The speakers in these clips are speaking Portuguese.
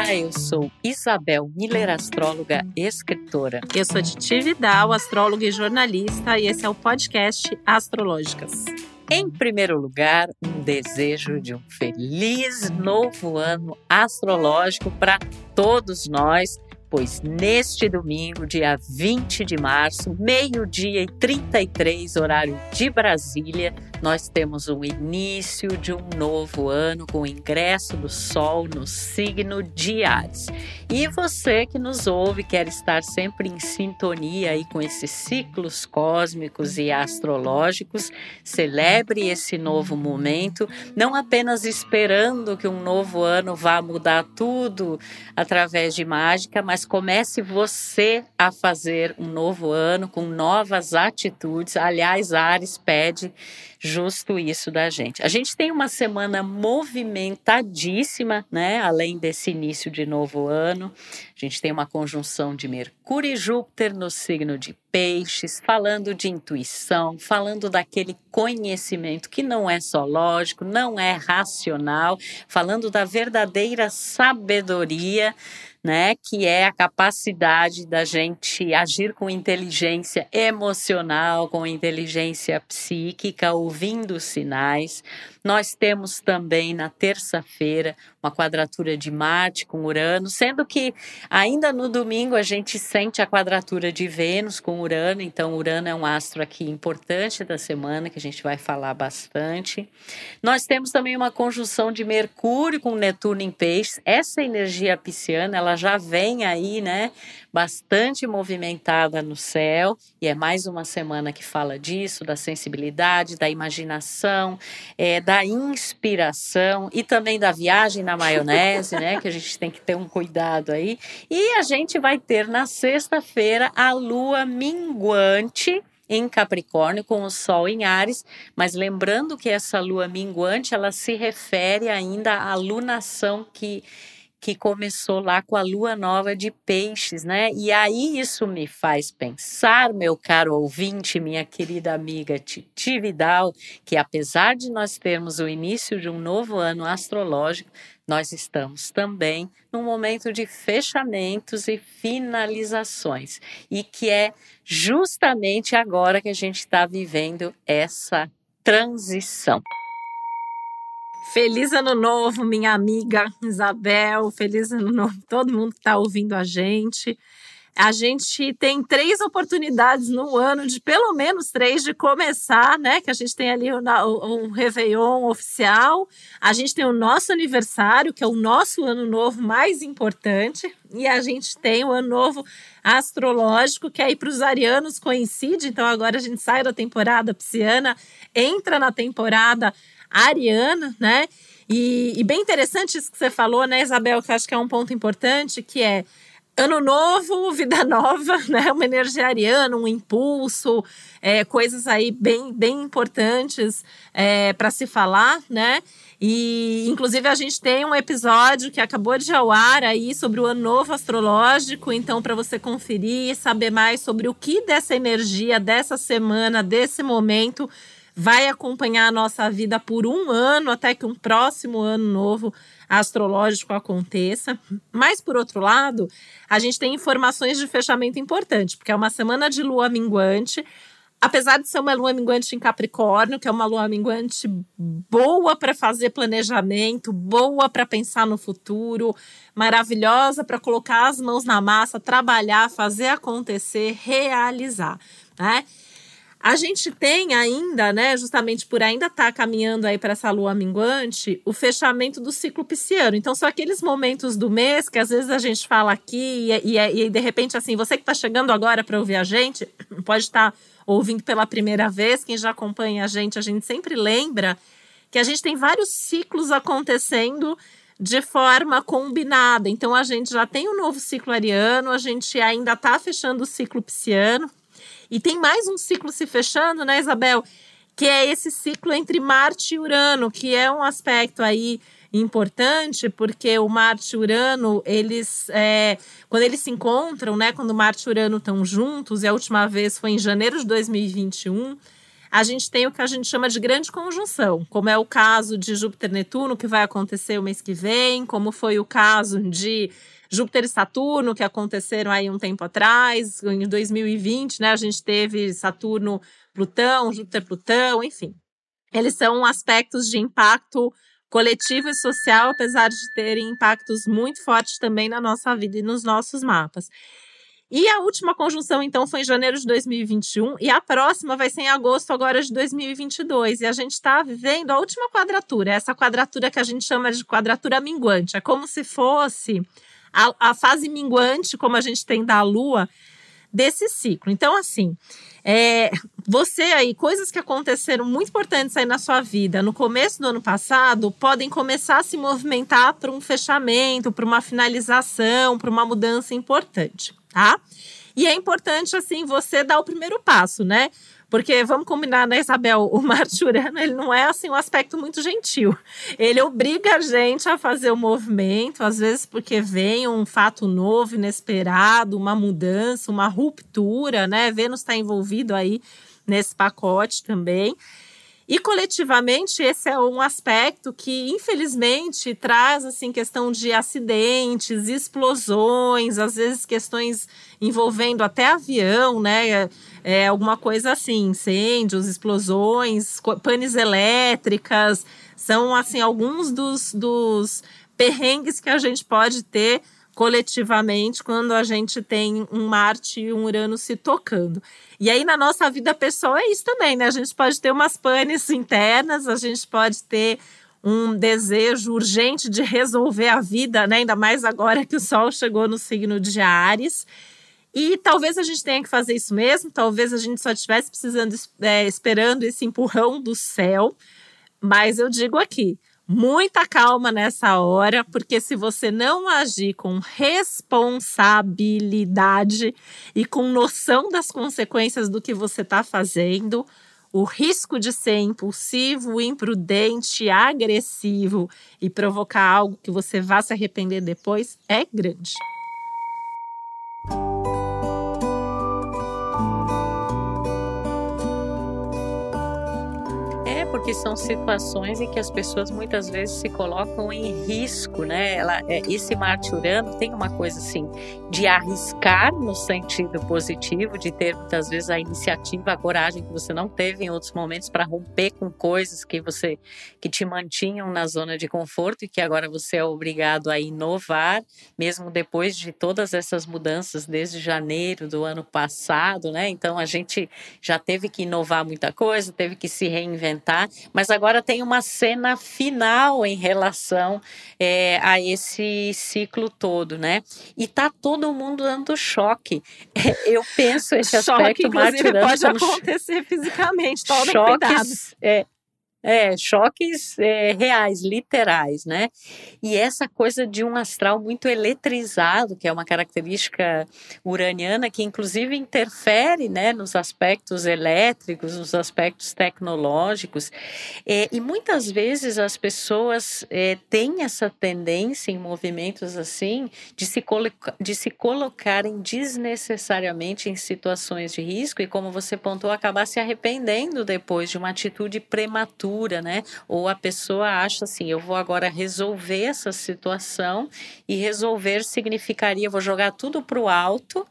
Olá, eu sou Isabel Miller, astróloga e escritora. Eu sou Titi Vidal, astróloga e jornalista, e esse é o podcast Astrológicas. Em primeiro lugar, um desejo de um feliz novo ano astrológico para todos nós pois neste domingo, dia 20 de março, meio-dia e 33, horário de Brasília, nós temos o início de um novo ano com o ingresso do Sol no signo de Ares. E você que nos ouve quer estar sempre em sintonia aí com esses ciclos cósmicos e astrológicos, celebre esse novo momento, não apenas esperando que um novo ano vá mudar tudo através de mágica, mas comece você a fazer um novo ano com novas atitudes. Aliás, Ares pede justo isso da gente. A gente tem uma semana movimentadíssima, né? Além desse início de novo ano, a gente tem uma conjunção de Mercúrio e Júpiter no signo de Peixes, falando de intuição, falando daquele conhecimento que não é só lógico, não é racional, falando da verdadeira sabedoria né, que é a capacidade da gente agir com inteligência emocional, com inteligência psíquica, ouvindo sinais. Nós temos também na terça-feira uma quadratura de Marte com Urano, sendo que ainda no domingo a gente sente a quadratura de Vênus com Urano, então Urano é um astro aqui importante da semana que a gente vai falar bastante. Nós temos também uma conjunção de Mercúrio com Netuno em Peixes. Essa energia pisciana, ela já vem aí, né, bastante movimentada no céu, e é mais uma semana que fala disso, da sensibilidade, da imaginação, é, da inspiração e também da viagem na maionese, né? Que a gente tem que ter um cuidado aí. E a gente vai ter na sexta-feira a lua minguante em Capricórnio com o Sol em Ares, mas lembrando que essa lua minguante ela se refere ainda à lunação que que começou lá com a lua nova de peixes, né? E aí isso me faz pensar, meu caro ouvinte, minha querida amiga Titi Vidal, que apesar de nós termos o início de um novo ano astrológico, nós estamos também num momento de fechamentos e finalizações, e que é justamente agora que a gente está vivendo essa transição. Feliz ano novo, minha amiga Isabel. Feliz ano novo, todo mundo que está ouvindo a gente. A gente tem três oportunidades no ano, de pelo menos três, de começar, né? Que a gente tem ali o, o, o Réveillon oficial, a gente tem o nosso aniversário, que é o nosso ano novo mais importante, e a gente tem o ano novo astrológico, que aí para os arianos coincide, então agora a gente sai da temporada pisciana, entra na temporada ariana, né? E, e, bem interessante isso que você falou, né, Isabel, que eu acho que é um ponto importante, que é ano novo, vida nova, né? Uma energia ariana, um impulso, é, coisas aí bem, bem importantes é, para se falar, né? E, inclusive, a gente tem um episódio que acabou de ao ar aí sobre o ano novo astrológico. Então, para você conferir e saber mais sobre o que dessa energia, dessa semana, desse momento vai acompanhar a nossa vida por um ano até que um próximo ano novo astrológico aconteça. Mas, por outro lado, a gente tem informações de fechamento importante, porque é uma semana de lua minguante. Apesar de ser uma lua minguante em Capricórnio, que é uma lua minguante boa para fazer planejamento, boa para pensar no futuro, maravilhosa para colocar as mãos na massa, trabalhar, fazer acontecer, realizar, né? A gente tem ainda, né, justamente por ainda estar tá caminhando aí para essa lua minguante, o fechamento do ciclo pisciano. Então, são aqueles momentos do mês que às vezes a gente fala aqui e, e, e de repente, assim, você que está chegando agora para ouvir a gente, pode estar tá ouvindo pela primeira vez, quem já acompanha a gente, a gente sempre lembra que a gente tem vários ciclos acontecendo de forma combinada. Então, a gente já tem um novo ciclo ariano, a gente ainda está fechando o ciclo pisciano. E tem mais um ciclo se fechando, né, Isabel? Que é esse ciclo entre Marte e Urano, que é um aspecto aí importante, porque o Marte e Urano, eles, é, quando eles se encontram, né, quando Marte e Urano estão juntos, e a última vez foi em janeiro de 2021, a gente tem o que a gente chama de grande conjunção, como é o caso de Júpiter-Netuno, que vai acontecer o mês que vem, como foi o caso de Júpiter e Saturno, que aconteceram aí um tempo atrás, em 2020, né? A gente teve Saturno, Plutão, Júpiter, Plutão, enfim. Eles são aspectos de impacto coletivo e social, apesar de terem impactos muito fortes também na nossa vida e nos nossos mapas. E a última conjunção, então, foi em janeiro de 2021, e a próxima vai ser em agosto agora de 2022. E a gente está vivendo a última quadratura, essa quadratura que a gente chama de quadratura minguante. É como se fosse a, a fase minguante, como a gente tem da Lua, desse ciclo. Então, assim, é, você aí, coisas que aconteceram muito importantes aí na sua vida no começo do ano passado, podem começar a se movimentar para um fechamento, para uma finalização, para uma mudança importante, tá? E é importante, assim, você dar o primeiro passo, né? Porque vamos combinar, né, Isabel? O Marte Urano, ele não é assim um aspecto muito gentil. Ele obriga a gente a fazer o movimento, às vezes porque vem um fato novo, inesperado, uma mudança, uma ruptura, né? Vênus está envolvido aí nesse pacote também. E coletivamente esse é um aspecto que infelizmente traz assim questão de acidentes, explosões, às vezes questões envolvendo até avião, né? É, alguma coisa assim, incêndios, explosões, panes elétricas, são assim alguns dos, dos perrengues que a gente pode ter coletivamente quando a gente tem um Marte e um Urano se tocando. E aí, na nossa vida pessoal, é isso também, né? A gente pode ter umas panes internas, a gente pode ter um desejo urgente de resolver a vida, né? Ainda mais agora que o Sol chegou no signo de Ares. E talvez a gente tenha que fazer isso mesmo, talvez a gente só estivesse precisando, é, esperando esse empurrão do céu. Mas eu digo aqui, muita calma nessa hora, porque se você não agir com responsabilidade e com noção das consequências do que você está fazendo, o risco de ser impulsivo, imprudente, agressivo e provocar algo que você vá se arrepender depois é grande. Porque são situações em que as pessoas muitas vezes se colocam em risco, né? Ela, é, esse Marte Urano tem uma coisa assim de arriscar no sentido positivo, de ter muitas vezes a iniciativa, a coragem que você não teve em outros momentos para romper com coisas que você que te mantinham na zona de conforto e que agora você é obrigado a inovar, mesmo depois de todas essas mudanças desde janeiro do ano passado, né? Então a gente já teve que inovar muita coisa, teve que se reinventar mas agora tem uma cena final em relação é, a esse ciclo todo, né? E tá todo mundo dando choque. Eu penso esse aspecto choque, inclusive, pode acontecer fisicamente, cuidado. É, é, choques é, reais, literais, né? E essa coisa de um astral muito eletrizado, que é uma característica uraniana, que inclusive interfere né, nos aspectos elétricos, nos aspectos tecnológicos. É, e muitas vezes as pessoas é, têm essa tendência em movimentos assim de se, de se colocarem desnecessariamente em situações de risco e, como você pontuou, acabar se arrependendo depois de uma atitude prematura né? Ou a pessoa acha assim, eu vou agora resolver essa situação e resolver significaria vou jogar tudo para o alto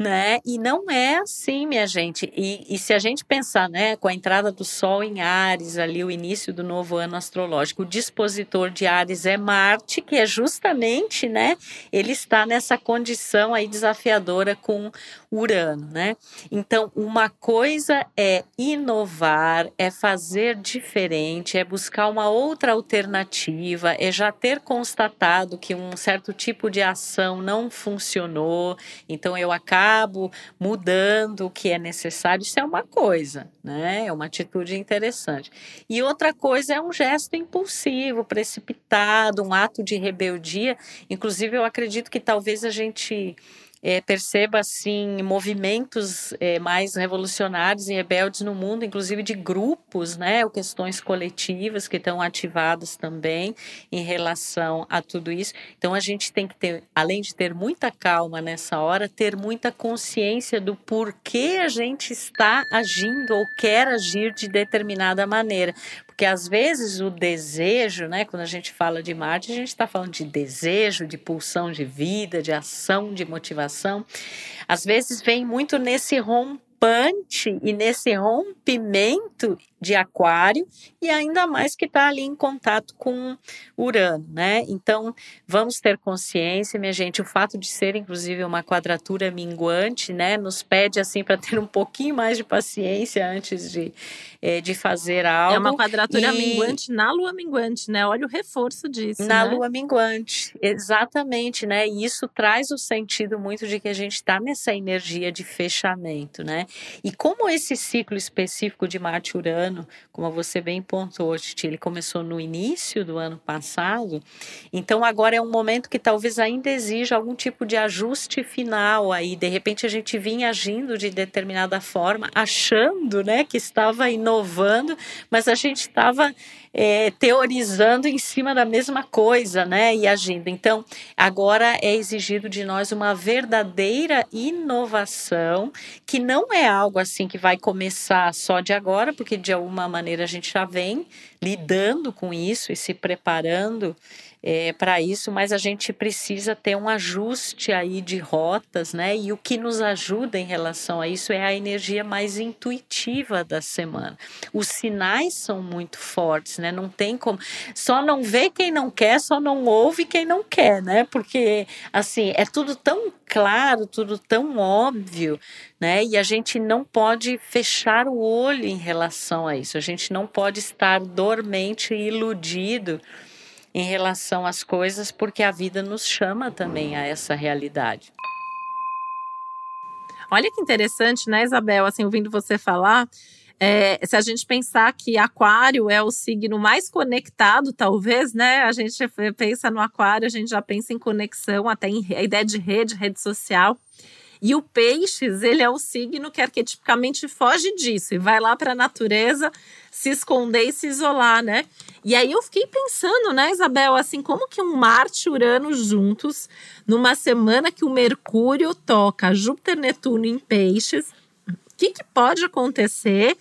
né? E não é assim, minha gente. E, e, se a gente pensar, né, com a entrada do Sol em Ares, ali o início do novo ano astrológico, o dispositor de Ares é Marte, que é justamente, né, ele está nessa condição aí desafiadora com Urano, né? Então, uma coisa é inovar, é fazer diferente, é buscar uma outra alternativa, é já ter constatado que um certo tipo de ação não funcionou, então eu acabo mudando o que é necessário, isso é uma coisa, né? É uma atitude interessante. E outra coisa é um gesto impulsivo, precipitado, um ato de rebeldia. Inclusive, eu acredito que talvez a gente é, perceba assim movimentos é, mais revolucionários e rebeldes no mundo, inclusive de grupos, né, ou questões coletivas que estão ativadas também em relação a tudo isso. Então a gente tem que ter, além de ter muita calma nessa hora, ter muita consciência do porquê a gente está agindo ou quer agir de determinada maneira, porque às vezes o desejo, né, quando a gente fala de Marte, a gente está falando de desejo, de pulsão de vida, de ação, de motivação. Às vezes vem muito nesse rompante e nesse rompimento de Aquário e ainda mais que está ali em contato com Urano, né? Então vamos ter consciência, minha gente. O fato de ser inclusive uma quadratura minguante, né, nos pede assim para ter um pouquinho mais de paciência antes de, eh, de fazer algo. É uma quadratura e... minguante na Lua minguante, né? Olha o reforço disso. Na né? Lua minguante, exatamente, né? E isso traz o sentido muito de que a gente está nessa energia de fechamento, né? E como esse ciclo específico de Marte-Urano ano, como você bem pontuou, Titi, ele começou no início do ano passado, então agora é um momento que talvez ainda exija algum tipo de ajuste final aí, de repente a gente vinha agindo de determinada forma, achando, né, que estava inovando, mas a gente estava é, teorizando em cima da mesma coisa, né, e agindo. Então, agora é exigido de nós uma verdadeira inovação, que não é algo assim que vai começar só de agora, porque de alguma maneira a gente já vem lidando com isso e se preparando é, para isso, mas a gente precisa ter um ajuste aí de rotas, né? E o que nos ajuda em relação a isso é a energia mais intuitiva da semana. Os sinais são muito fortes, né? Não tem como. Só não vê quem não quer, só não ouve quem não quer, né? Porque, assim, é tudo tão claro, tudo tão óbvio, né? E a gente não pode fechar o olho em relação a isso. A gente não pode estar dormente e iludido em relação às coisas, porque a vida nos chama também a essa realidade. Olha que interessante, né, Isabel? Assim, ouvindo você falar, é, se a gente pensar que Aquário é o signo mais conectado, talvez, né? A gente pensa no Aquário, a gente já pensa em conexão, até em a ideia de rede, rede social. E o Peixes, ele é o signo que arquetipicamente foge disso e vai lá para a natureza se esconder e se isolar, né? E aí eu fiquei pensando, né, Isabel, assim, como que um Marte e Urano juntos, numa semana que o Mercúrio toca Júpiter Netuno em Peixes, o que, que pode acontecer?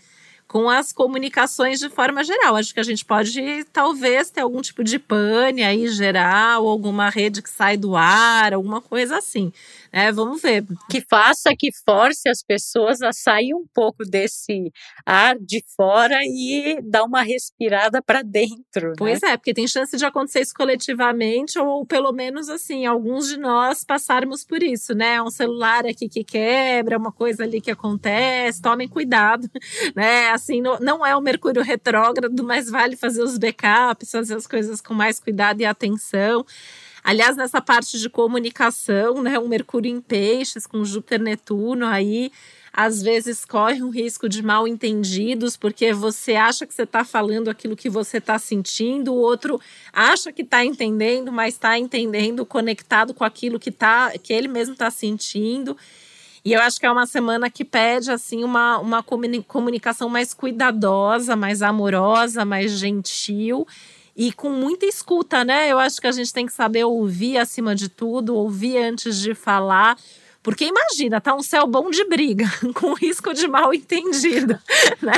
com as comunicações de forma geral. Acho que a gente pode, talvez, ter algum tipo de pane aí geral, alguma rede que sai do ar, alguma coisa assim. É, vamos ver. Que faça, que force as pessoas a sair um pouco desse ar de fora e dar uma respirada para dentro. Né? Pois é, porque tem chance de acontecer isso coletivamente, ou pelo menos assim, alguns de nós passarmos por isso, né? Um celular aqui que quebra, uma coisa ali que acontece, tomem cuidado, né? Assim, não é o Mercúrio retrógrado, mas vale fazer os backups, fazer as coisas com mais cuidado e atenção. Aliás, nessa parte de comunicação, né, o Mercúrio em Peixes com Júpiter Netuno aí, às vezes corre um risco de mal entendidos, porque você acha que você está falando aquilo que você está sentindo, o outro acha que está entendendo, mas está entendendo conectado com aquilo que, tá, que ele mesmo está sentindo. E eu acho que é uma semana que pede assim uma, uma comunicação mais cuidadosa, mais amorosa, mais gentil e com muita escuta, né? Eu acho que a gente tem que saber ouvir acima de tudo, ouvir antes de falar. Porque imagina, tá um céu bom de briga, com risco de mal entendido, né?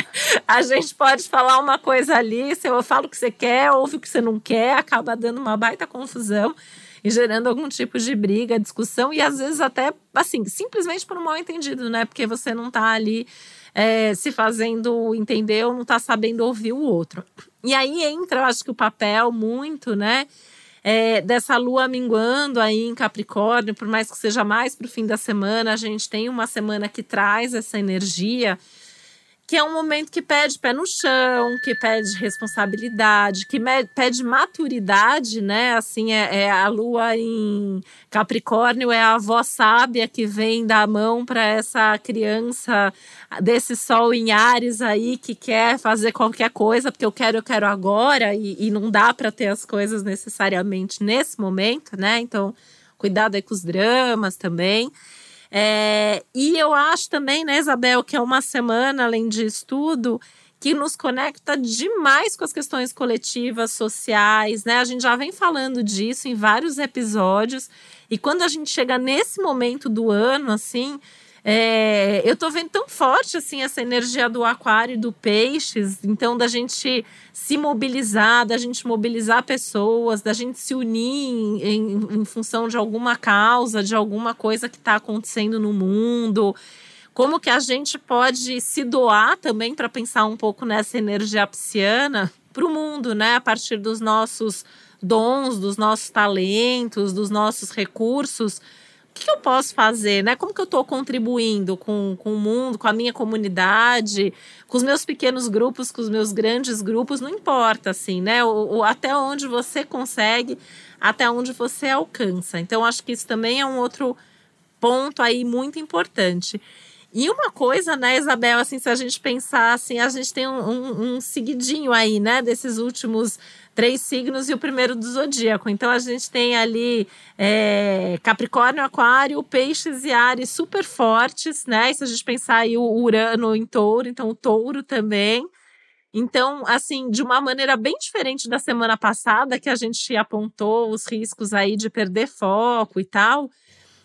A gente pode falar uma coisa ali, se eu falo o que você quer, ouve o que você não quer, acaba dando uma baita confusão e gerando algum tipo de briga, discussão e às vezes até, assim, simplesmente por um mal entendido, né? Porque você não tá ali é, se fazendo entender ou não tá sabendo ouvir o outro. E aí entra, eu acho que o papel muito, né? É, dessa lua minguando aí em Capricórnio, por mais que seja mais para o fim da semana, a gente tem uma semana que traz essa energia que é um momento que pede pé no chão, que pede responsabilidade, que pede maturidade, né? Assim, é, é, a lua em Capricórnio é a avó sábia que vem dar a mão para essa criança desse sol em Ares aí que quer fazer qualquer coisa, porque eu quero, eu quero agora, e, e não dá para ter as coisas necessariamente nesse momento, né? Então cuidado aí com os dramas também. É, e eu acho também, né, Isabel, que é uma semana, além de estudo, que nos conecta demais com as questões coletivas, sociais, né? A gente já vem falando disso em vários episódios. E quando a gente chega nesse momento do ano, assim, é, eu tô vendo tão forte assim essa energia do aquário e do peixes, então da gente se mobilizar, da gente mobilizar pessoas, da gente se unir em, em função de alguma causa, de alguma coisa que está acontecendo no mundo. Como que a gente pode se doar também para pensar um pouco nessa energia pisciana para o mundo, né? A partir dos nossos dons, dos nossos talentos, dos nossos recursos o que eu posso fazer, né? Como que eu estou contribuindo com, com o mundo, com a minha comunidade, com os meus pequenos grupos, com os meus grandes grupos, não importa, assim, né? O, o, até onde você consegue, até onde você alcança. Então, acho que isso também é um outro ponto aí muito importante. E uma coisa, né, Isabel, assim, se a gente pensar assim, a gente tem um, um, um seguidinho aí, né, desses últimos três signos e o primeiro do zodíaco. Então a gente tem ali é, Capricórnio, Aquário, Peixes e Ares super fortes, né? E se a gente pensar aí o Urano em touro, então o touro também. Então, assim, de uma maneira bem diferente da semana passada, que a gente apontou os riscos aí de perder foco e tal,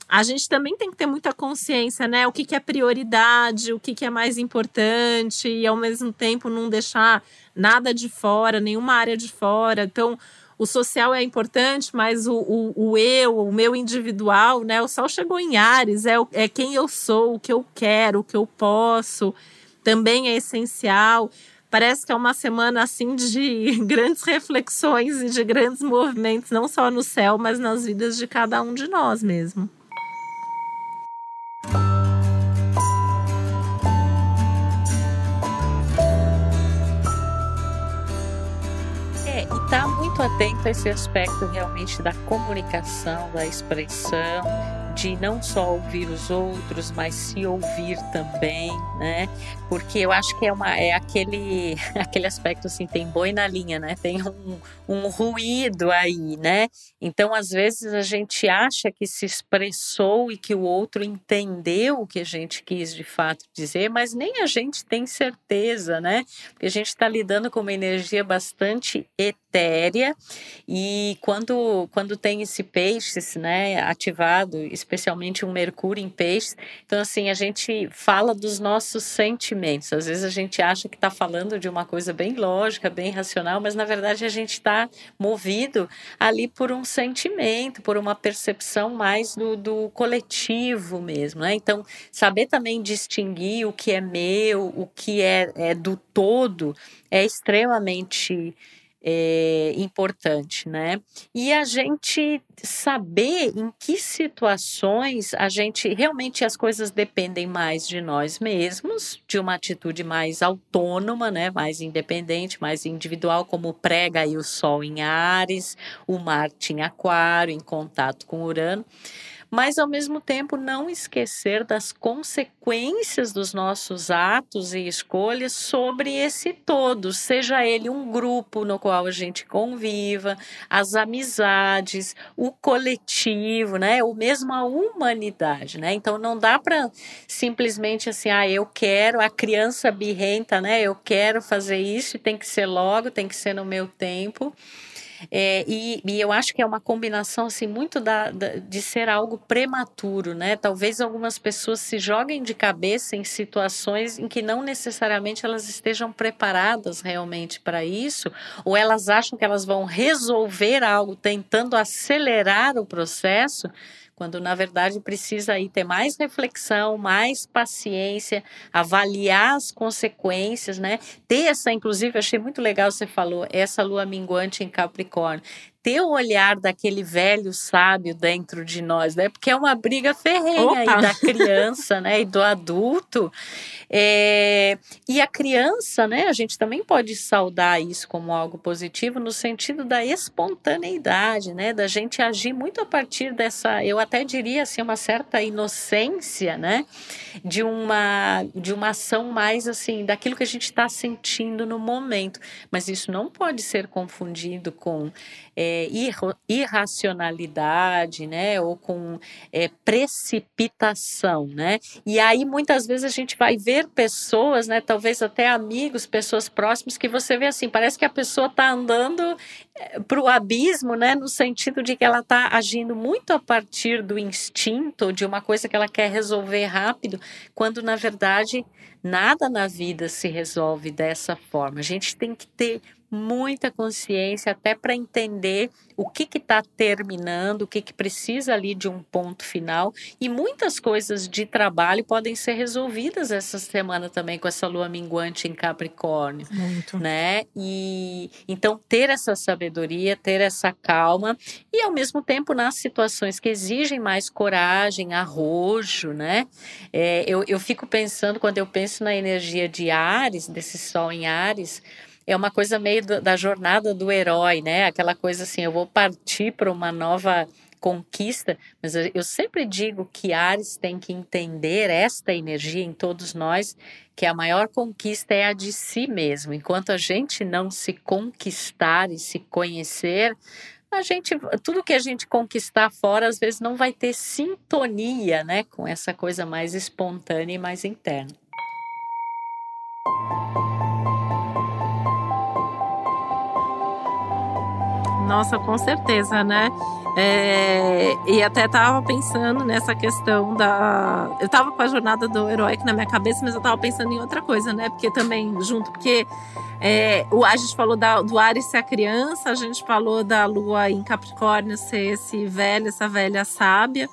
a gente também tem que ter muita consciência, né? O que, que é prioridade, o que, que é mais importante, e ao mesmo tempo não deixar nada de fora, nenhuma área de fora. Então, o social é importante, mas o, o, o, eu, o meu individual, né? O sol chegou em Ares, é, é quem eu sou, o que eu quero, o que eu posso, também é essencial. Parece que é uma semana assim de grandes reflexões e de grandes movimentos, não só no céu, mas nas vidas de cada um de nós mesmo. Muito atento a esse aspecto realmente da comunicação, da expressão, de não só ouvir os outros, mas se ouvir também, né? Porque eu acho que é, uma, é aquele, aquele aspecto assim, tem boi na linha, né? Tem um, um ruído aí, né? Então, às vezes, a gente acha que se expressou e que o outro entendeu o que a gente quis de fato dizer, mas nem a gente tem certeza, né? Porque a gente está lidando com uma energia bastante etérea e quando, quando tem esse peixe, né, ativado, especialmente um Mercúrio em peixes. Então, assim, a gente fala dos nossos sentimentos. Às vezes a gente acha que está falando de uma coisa bem lógica, bem racional, mas na verdade a gente está movido ali por um sentimento, por uma percepção mais do, do coletivo mesmo, né? Então, saber também distinguir o que é meu, o que é, é do todo, é extremamente é, importante, né? E a gente saber em que situações a gente realmente as coisas dependem mais de nós mesmos, de uma atitude mais autônoma, né? Mais independente, mais individual, como prega aí o Sol em Ares, o Marte em Aquário, em contato com Urano mas ao mesmo tempo não esquecer das consequências dos nossos atos e escolhas sobre esse todo, seja ele um grupo no qual a gente conviva, as amizades, o coletivo, né, ou mesmo a humanidade, né? Então não dá para simplesmente assim, ah, eu quero a criança birrenta, né? Eu quero fazer isso, tem que ser logo, tem que ser no meu tempo. É, e, e, eu acho que é uma combinação assim muito da, da, de ser algo prematuro, né? Talvez algumas pessoas se joguem de cabeça em situações em que não necessariamente elas estejam preparadas realmente para isso, ou elas acham que elas vão resolver algo tentando acelerar o processo quando na verdade precisa aí ter mais reflexão, mais paciência, avaliar as consequências, né? Ter essa, inclusive, achei muito legal você falou, essa lua minguante em Capricórnio ter o olhar daquele velho sábio dentro de nós, né? Porque é uma briga ferrenha aí da criança, né? E do adulto. É... E a criança, né? A gente também pode saudar isso como algo positivo no sentido da espontaneidade, né? Da gente agir muito a partir dessa, eu até diria assim, uma certa inocência, né? De uma, de uma ação mais assim, daquilo que a gente está sentindo no momento. Mas isso não pode ser confundido com. É, é, irracionalidade, né? Ou com é, precipitação, né? E aí muitas vezes a gente vai ver pessoas, né? Talvez até amigos, pessoas próximas que você vê assim, parece que a pessoa está andando é, para o abismo, né? No sentido de que ela está agindo muito a partir do instinto, de uma coisa que ela quer resolver rápido, quando na verdade nada na vida se resolve dessa forma. A gente tem que ter muita consciência até para entender o que está terminando, o que, que precisa ali de um ponto final. E muitas coisas de trabalho podem ser resolvidas essa semana também com essa lua minguante em Capricórnio. Muito. Né? E então ter essa sabedoria, ter essa calma e ao mesmo tempo nas situações que exigem mais coragem, arrojo, né? É, eu, eu fico pensando, quando eu penso na energia de Ares, desse sol em Ares, é uma coisa meio da jornada do herói, né? Aquela coisa assim, eu vou partir para uma nova conquista, mas eu sempre digo que Ares tem que entender esta energia em todos nós, que a maior conquista é a de si mesmo. Enquanto a gente não se conquistar e se conhecer, a gente, tudo que a gente conquistar fora, às vezes não vai ter sintonia, né, com essa coisa mais espontânea e mais interna. Nossa, com certeza, né? É, e até tava pensando nessa questão da. Eu tava com a jornada do herói na minha cabeça, mas eu tava pensando em outra coisa, né? Porque também, junto, porque é, o, a gente falou da, do Ares ser a criança, a gente falou da Lua em Capricórnio ser esse velho, essa velha sábia.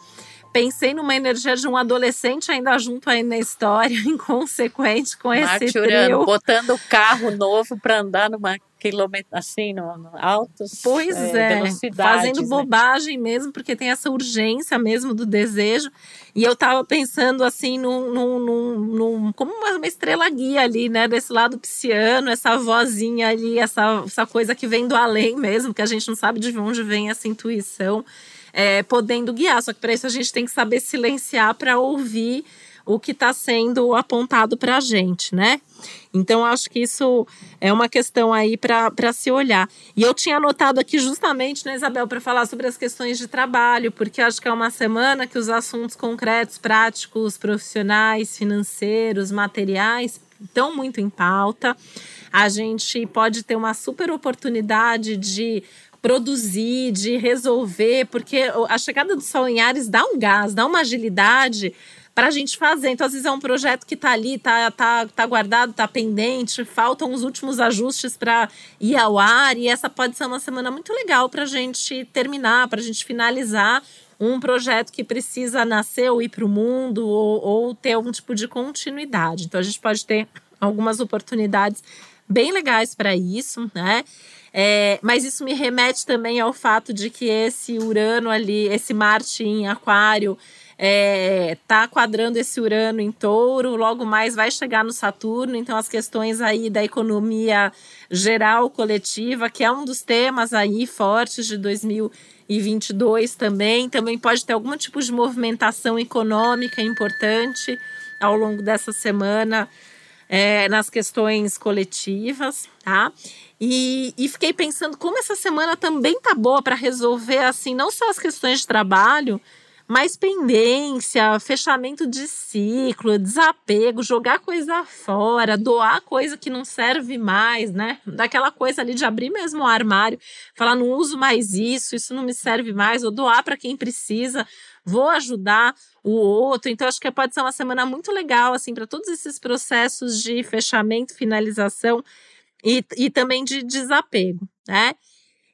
Pensei numa energia de um adolescente ainda junto aí na história, inconsequente com esse trio. botando o carro novo para andar numa quilômetros, assim, no, no altos pois é, é fazendo né? bobagem mesmo, porque tem essa urgência mesmo do desejo. E eu tava pensando assim, num, num, num, num como uma, uma, estrela guia ali, né? Desse lado pisciano, essa vozinha ali, essa, essa coisa que vem do além mesmo, que a gente não sabe de onde vem essa intuição, é, podendo guiar. Só que para isso a gente tem que saber silenciar para ouvir o que está sendo apontado para a gente, né? Então, acho que isso é uma questão aí para se olhar. E eu tinha anotado aqui justamente, né, Isabel, para falar sobre as questões de trabalho, porque acho que é uma semana que os assuntos concretos, práticos, profissionais, financeiros, materiais estão muito em pauta. A gente pode ter uma super oportunidade de produzir, de resolver, porque a chegada do Sol em Ares dá um gás, dá uma agilidade para a gente fazer. Então, às vezes é um projeto que está ali, está tá, tá guardado, está pendente, faltam os últimos ajustes para ir ao ar, e essa pode ser uma semana muito legal para a gente terminar, para a gente finalizar um projeto que precisa nascer ou ir para o mundo ou, ou ter algum tipo de continuidade. Então, a gente pode ter algumas oportunidades bem legais para isso, né? É, mas isso me remete também ao fato de que esse Urano ali, esse Marte em Aquário, é, tá quadrando esse Urano em touro, logo mais vai chegar no Saturno, então as questões aí da economia geral coletiva, que é um dos temas aí fortes de 2022 também, também pode ter algum tipo de movimentação econômica importante ao longo dessa semana é, nas questões coletivas, tá? E, e, fiquei pensando como essa semana também tá boa para resolver assim não só as questões de trabalho, mais pendência, fechamento de ciclo, desapego, jogar coisa fora, doar coisa que não serve mais, né? Daquela coisa ali de abrir mesmo o armário, falar não uso mais isso, isso não me serve mais, ou doar para quem precisa, vou ajudar o outro. Então acho que pode ser uma semana muito legal assim para todos esses processos de fechamento, finalização e, e também de desapego, né?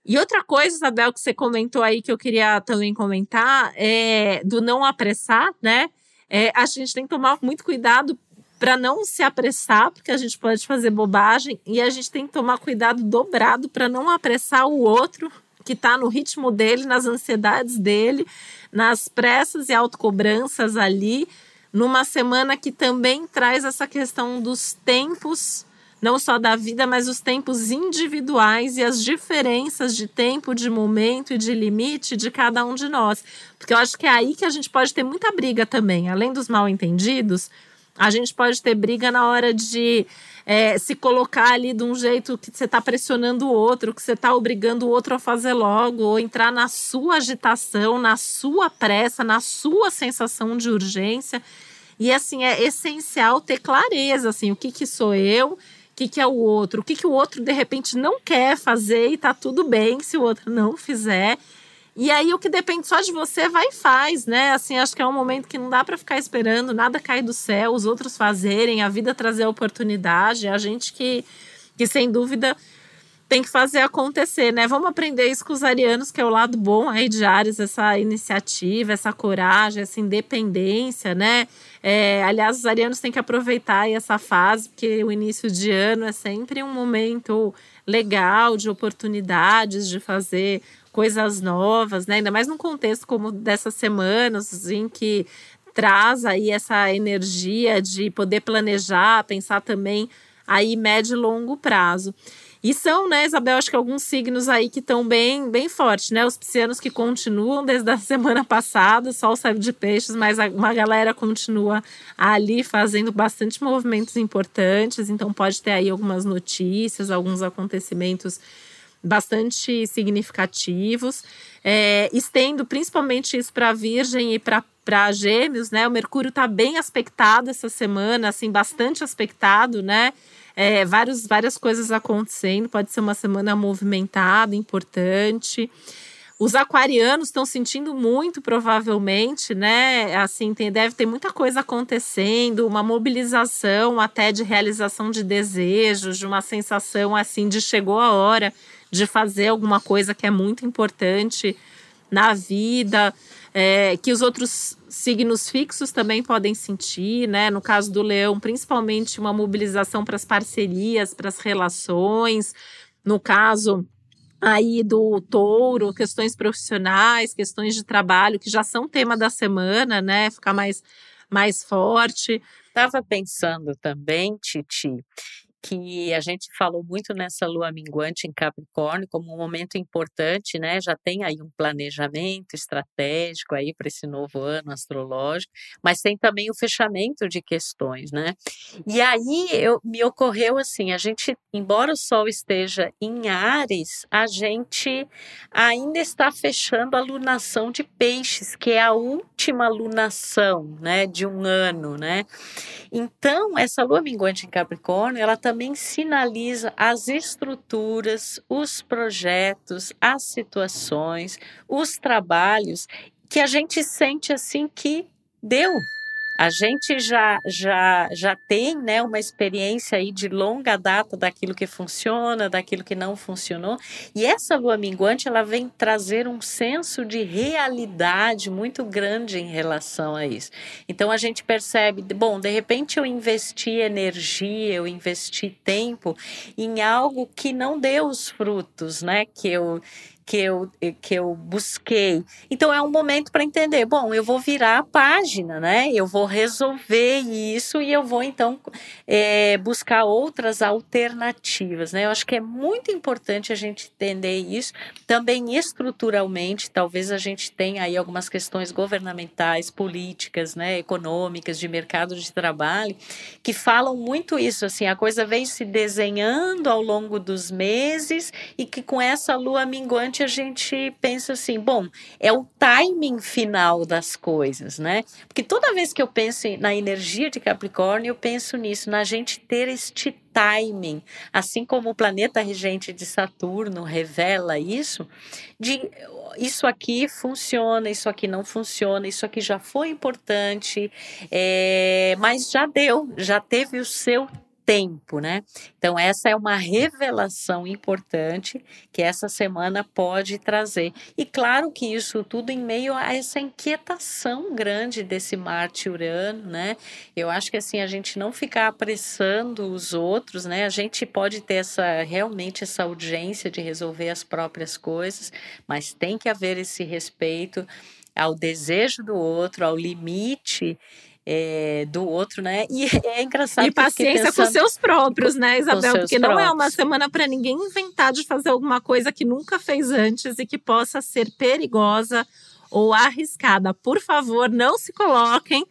E outra coisa, Isabel, que você comentou aí que eu queria também comentar é do não apressar, né? É, a gente tem que tomar muito cuidado para não se apressar, porque a gente pode fazer bobagem, e a gente tem que tomar cuidado dobrado para não apressar o outro que está no ritmo dele, nas ansiedades dele, nas pressas e autocobranças ali, numa semana que também traz essa questão dos tempos não só da vida, mas os tempos individuais e as diferenças de tempo, de momento e de limite de cada um de nós. Porque eu acho que é aí que a gente pode ter muita briga também, além dos mal entendidos. A gente pode ter briga na hora de é, se colocar ali de um jeito que você está pressionando o outro, que você está obrigando o outro a fazer logo, ou entrar na sua agitação, na sua pressa, na sua sensação de urgência. E assim, é essencial ter clareza, assim, o que, que sou eu, que, que é o outro, o que, que o outro de repente não quer fazer e tá tudo bem se o outro não fizer. E aí o que depende só de você vai e faz, né? Assim, acho que é um momento que não dá para ficar esperando nada cair do céu, os outros fazerem, a vida trazer a oportunidade, a gente que que sem dúvida tem que fazer acontecer, né? Vamos aprender isso com os arianos, que é o lado bom aí de Ares, essa iniciativa, essa coragem, essa independência, né? É, aliás, os arianos têm que aproveitar essa fase, porque o início de ano é sempre um momento legal de oportunidades, de fazer coisas novas, né? Ainda mais num contexto como dessas semanas em que traz aí essa energia de poder planejar, pensar também aí médio e longo prazo. E são, né, Isabel, acho que alguns signos aí que estão bem, bem fortes, né? Os piscianos que continuam desde a semana passada, só o saiu de peixes, mas uma galera continua ali fazendo bastante movimentos importantes, então pode ter aí algumas notícias, alguns acontecimentos bastante significativos. É, estendo principalmente isso para Virgem e para Gêmeos, né? O Mercúrio está bem aspectado essa semana, assim, bastante aspectado, né? É, vários, várias coisas acontecendo, pode ser uma semana movimentada, importante. Os aquarianos estão sentindo muito, provavelmente, né? Assim, tem, deve ter muita coisa acontecendo, uma mobilização até de realização de desejos, de uma sensação assim de chegou a hora de fazer alguma coisa que é muito importante na vida, é, que os outros signos fixos também podem sentir, né? No caso do leão, principalmente uma mobilização para as parcerias, para as relações. No caso aí do touro, questões profissionais, questões de trabalho, que já são tema da semana, né? Ficar mais, mais forte. Estava pensando também, Titi, que a gente falou muito nessa lua minguante em Capricórnio como um momento importante, né? Já tem aí um planejamento estratégico aí para esse novo ano astrológico, mas tem também o fechamento de questões, né? E aí eu, me ocorreu assim, a gente, embora o Sol esteja em Ares, a gente ainda está fechando a lunação de Peixes, que é a última lunação, né, de um ano, né? Então essa lua minguante em Capricórnio, ela tá também sinaliza as estruturas, os projetos, as situações, os trabalhos que a gente sente assim que deu, a gente já, já, já tem né, uma experiência aí de longa data daquilo que funciona, daquilo que não funcionou. E essa lua minguante ela vem trazer um senso de realidade muito grande em relação a isso. Então a gente percebe, bom, de repente eu investi energia, eu investi tempo em algo que não deu os frutos, né? Que eu que eu, que eu busquei. Então é um momento para entender, bom, eu vou virar a página, né? Eu vou resolver isso e eu vou então é, buscar outras alternativas, né? Eu acho que é muito importante a gente entender isso. Também estruturalmente, talvez a gente tenha aí algumas questões governamentais, políticas, né, econômicas, de mercado de trabalho, que falam muito isso, assim, a coisa vem se desenhando ao longo dos meses e que com essa lua minguante a gente pensa assim, bom, é o timing final das coisas, né? Porque toda vez que eu penso na energia de Capricórnio, eu penso nisso, na gente ter este timing, assim como o planeta regente de Saturno revela isso, de isso aqui funciona, isso aqui não funciona, isso aqui já foi importante, é, mas já deu, já teve o seu tempo, né? Então, essa é uma revelação importante que essa semana pode trazer. E claro que isso tudo em meio a essa inquietação grande desse Marte-Urano, né? Eu acho que assim, a gente não ficar apressando os outros, né? A gente pode ter essa realmente essa urgência de resolver as próprias coisas, mas tem que haver esse respeito ao desejo do outro, ao limite é, do outro, né? E é engraçado. E paciência pensando, com seus próprios, né, Isabel? Porque próprios. não é uma semana para ninguém inventar de fazer alguma coisa que nunca fez antes e que possa ser perigosa ou arriscada. Por favor, não se coloquem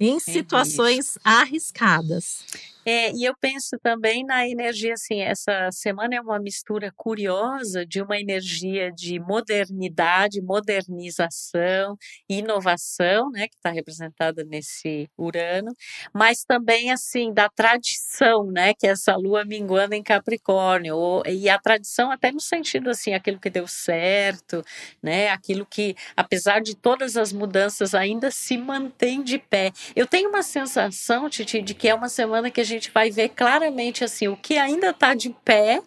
em situações arriscadas. É, e eu penso também na energia, assim, essa semana é uma mistura curiosa de uma energia de modernidade, modernização, inovação, né, que está representada nesse Urano, mas também, assim, da tradição, né, que é essa lua minguando em Capricórnio, ou, e a tradição até no sentido, assim, aquilo que deu certo, né, aquilo que, apesar de todas as mudanças, ainda se mantém de pé. Eu tenho uma sensação, Titi, de que é uma semana que a gente vai ver claramente assim o que ainda está de pé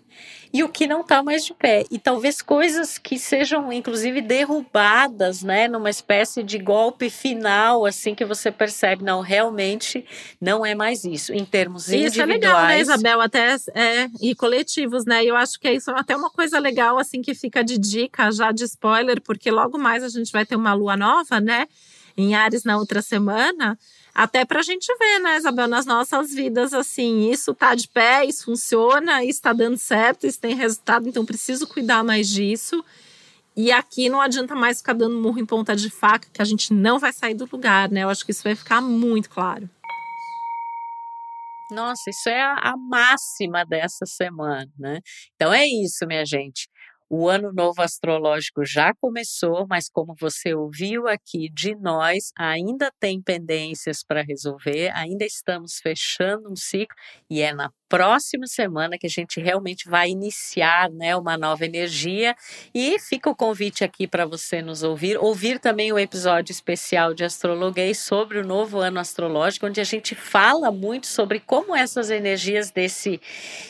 e o que não está mais de pé. E talvez coisas que sejam, inclusive, derrubadas, né? Numa espécie de golpe final, assim, que você percebe, não, realmente não é mais isso. Em termos isso individuais. Isso é legal, né, Isabel? Até, é, e coletivos, né? E eu acho que é isso é até uma coisa legal, assim, que fica de dica, já de spoiler, porque logo mais a gente vai ter uma lua nova, né? Em Ares na outra semana. Até para a gente ver, né, Isabel, nas nossas vidas, assim, isso tá de pé, isso funciona, isso está dando certo, isso tem resultado, então preciso cuidar mais disso. E aqui não adianta mais ficar dando murro em ponta de faca, que a gente não vai sair do lugar, né? Eu acho que isso vai ficar muito claro. Nossa, isso é a, a máxima dessa semana, né? Então é isso, minha gente. O ano novo astrológico já começou, mas como você ouviu aqui de nós, ainda tem pendências para resolver, ainda estamos fechando um ciclo e é na próxima semana que a gente realmente vai iniciar né, uma nova energia. E fica o convite aqui para você nos ouvir, ouvir também o episódio especial de Astrologuês sobre o novo ano astrológico, onde a gente fala muito sobre como essas energias desse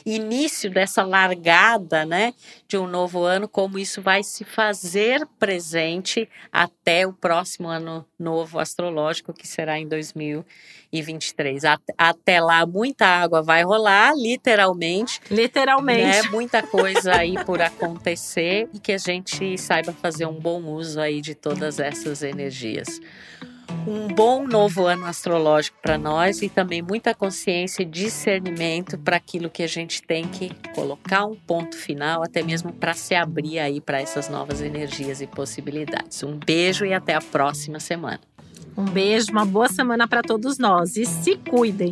início, dessa largada né, de um novo ano, como isso vai se fazer presente até o próximo ano novo astrológico, que será em 2023. Até lá, muita água vai rolar, literalmente. Literalmente. Né? Muita coisa aí por acontecer e que a gente saiba fazer um bom uso aí de todas essas energias. Um bom novo ano astrológico para nós e também muita consciência e discernimento para aquilo que a gente tem que colocar um ponto final, até mesmo para se abrir aí para essas novas energias e possibilidades. Um beijo e até a próxima semana. Um beijo, uma boa semana para todos nós e se cuidem.